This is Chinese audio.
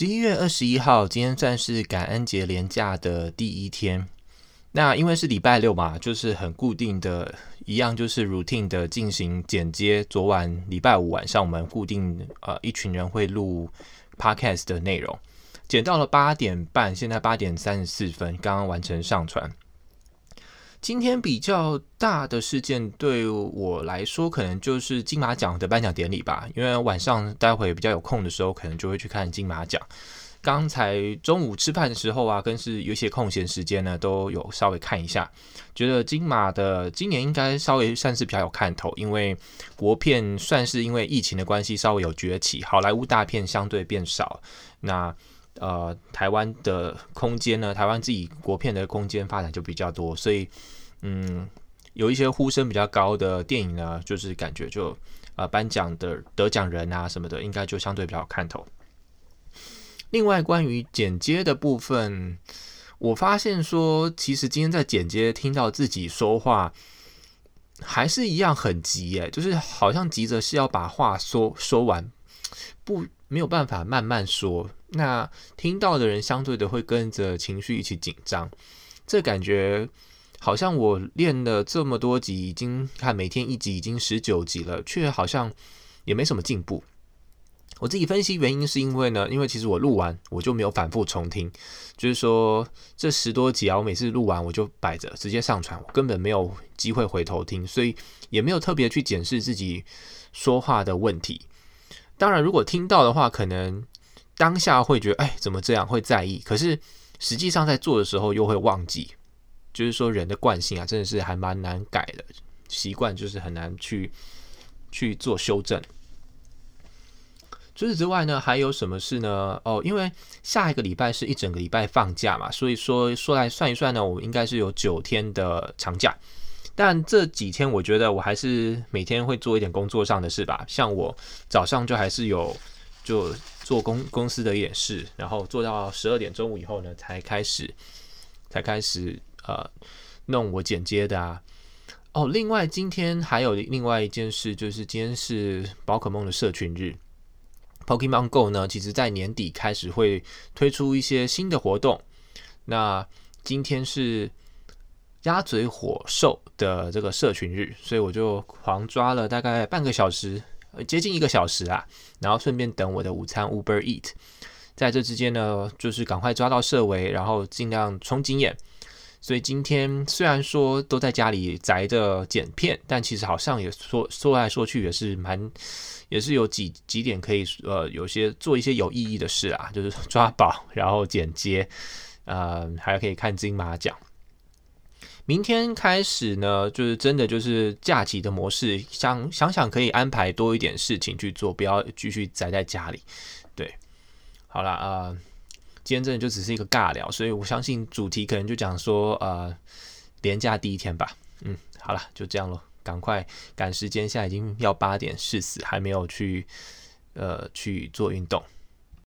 十一月二十一号，今天算是感恩节连假的第一天。那因为是礼拜六嘛，就是很固定的一样，就是 routine 的进行剪接。昨晚礼拜五晚上，我们固定呃一群人会录 podcast 的内容，剪到了八点半，现在八点三十四分，刚刚完成上传。今天比较大的事件对我来说，可能就是金马奖的颁奖典礼吧。因为晚上待会比较有空的时候，可能就会去看金马奖。刚才中午吃饭的时候啊，跟是有些空闲时间呢，都有稍微看一下，觉得金马的今年应该稍微算是比较有看头，因为国片算是因为疫情的关系稍微有崛起，好莱坞大片相对变少。那呃，台湾的空间呢，台湾自己国片的空间发展就比较多，所以嗯，有一些呼声比较高的电影呢，就是感觉就呃颁奖的得奖人啊什么的，应该就相对比较有看头。另外，关于剪接的部分，我发现说，其实今天在剪接听到自己说话，还是一样很急耶，就是好像急着是要把话说说完，不没有办法慢慢说。那听到的人相对的会跟着情绪一起紧张，这感觉好像我练了这么多集，已经看每天一集已经十九集了，却好像也没什么进步。我自己分析原因是因为呢，因为其实我录完我就没有反复重听，就是说这十多集啊，我每次录完我就摆着直接上传，我根本没有机会回头听，所以也没有特别去检视自己说话的问题。当然，如果听到的话，可能当下会觉得哎，怎么这样，会在意，可是实际上在做的时候又会忘记，就是说人的惯性啊，真的是还蛮难改的，习惯就是很难去去做修正。除此之外呢，还有什么事呢？哦，因为下一个礼拜是一整个礼拜放假嘛，所以说说来算一算呢，我应该是有九天的长假。但这几天我觉得我还是每天会做一点工作上的事吧，像我早上就还是有就做公公司的一点事，然后做到十二点中午以后呢，才开始才开始呃弄我剪接的啊。哦，另外今天还有另外一件事，就是今天是宝可梦的社群日。Pokemon Go 呢，其实在年底开始会推出一些新的活动。那今天是鸭嘴火兽的这个社群日，所以我就狂抓了大概半个小时，接近一个小时啊，然后顺便等我的午餐 Uber Eat。在这之间呢，就是赶快抓到社维，然后尽量冲经验。所以今天虽然说都在家里宅着剪片，但其实好像也说说来说去也是蛮，也是有几几点可以呃，有些做一些有意义的事啊，就是抓宝，然后剪接，呃，还可以看金马奖。明天开始呢，就是真的就是假期的模式，想想想可以安排多一点事情去做，不要继续宅在家里。对，好了啊。呃今天真的就只是一个尬聊，所以我相信主题可能就讲说，呃，连假第一天吧。嗯，好了，就这样咯，赶快赶时间，现在已经要八点四十，还没有去，呃，去做运动。